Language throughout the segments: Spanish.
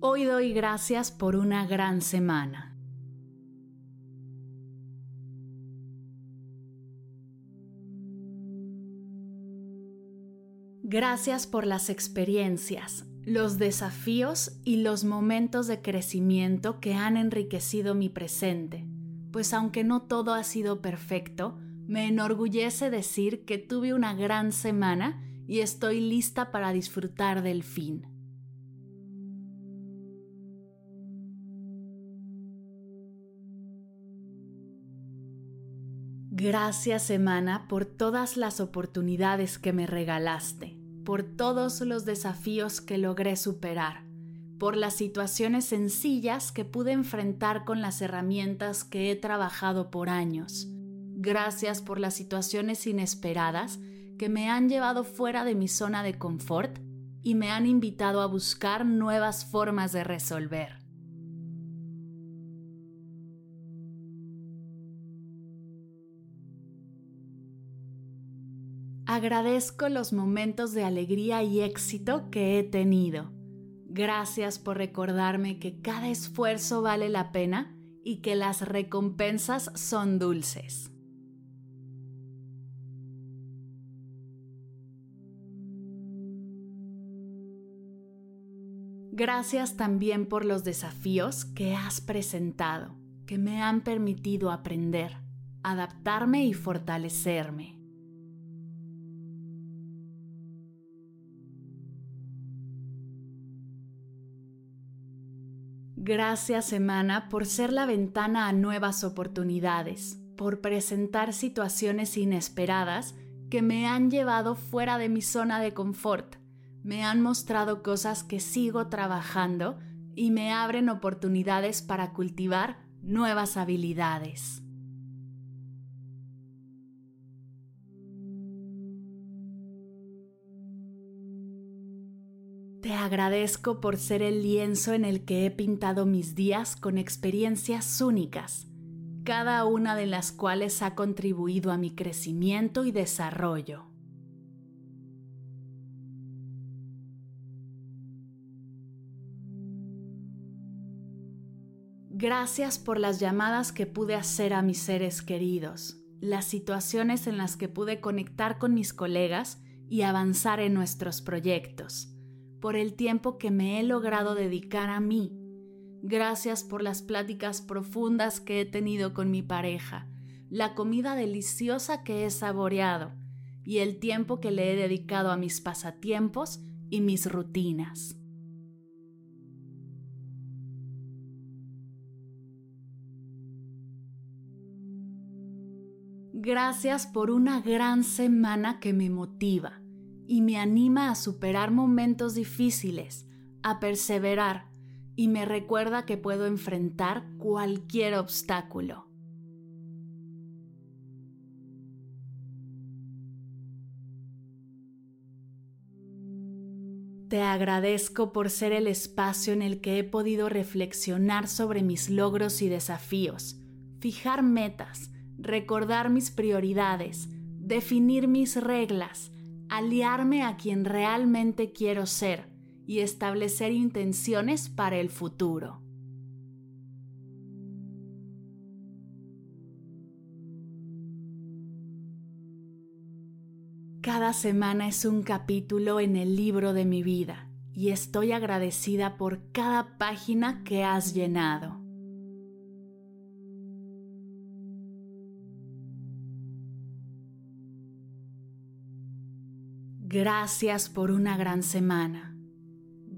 Hoy doy gracias por una gran semana. Gracias por las experiencias, los desafíos y los momentos de crecimiento que han enriquecido mi presente, pues aunque no todo ha sido perfecto, me enorgullece decir que tuve una gran semana y estoy lista para disfrutar del fin. Gracias semana por todas las oportunidades que me regalaste, por todos los desafíos que logré superar, por las situaciones sencillas que pude enfrentar con las herramientas que he trabajado por años. Gracias por las situaciones inesperadas que me han llevado fuera de mi zona de confort y me han invitado a buscar nuevas formas de resolver. Agradezco los momentos de alegría y éxito que he tenido. Gracias por recordarme que cada esfuerzo vale la pena y que las recompensas son dulces. Gracias también por los desafíos que has presentado, que me han permitido aprender, adaptarme y fortalecerme. Gracias semana por ser la ventana a nuevas oportunidades, por presentar situaciones inesperadas que me han llevado fuera de mi zona de confort, me han mostrado cosas que sigo trabajando y me abren oportunidades para cultivar nuevas habilidades. Te agradezco por ser el lienzo en el que he pintado mis días con experiencias únicas, cada una de las cuales ha contribuido a mi crecimiento y desarrollo. Gracias por las llamadas que pude hacer a mis seres queridos, las situaciones en las que pude conectar con mis colegas y avanzar en nuestros proyectos por el tiempo que me he logrado dedicar a mí. Gracias por las pláticas profundas que he tenido con mi pareja, la comida deliciosa que he saboreado y el tiempo que le he dedicado a mis pasatiempos y mis rutinas. Gracias por una gran semana que me motiva y me anima a superar momentos difíciles, a perseverar y me recuerda que puedo enfrentar cualquier obstáculo. Te agradezco por ser el espacio en el que he podido reflexionar sobre mis logros y desafíos, fijar metas, recordar mis prioridades, definir mis reglas, aliarme a quien realmente quiero ser y establecer intenciones para el futuro. Cada semana es un capítulo en el libro de mi vida y estoy agradecida por cada página que has llenado. Gracias por una gran semana.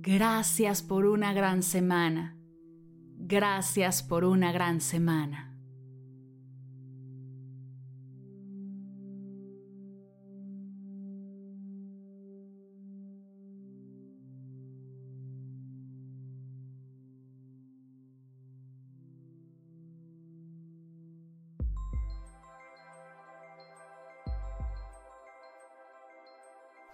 Gracias por una gran semana. Gracias por una gran semana.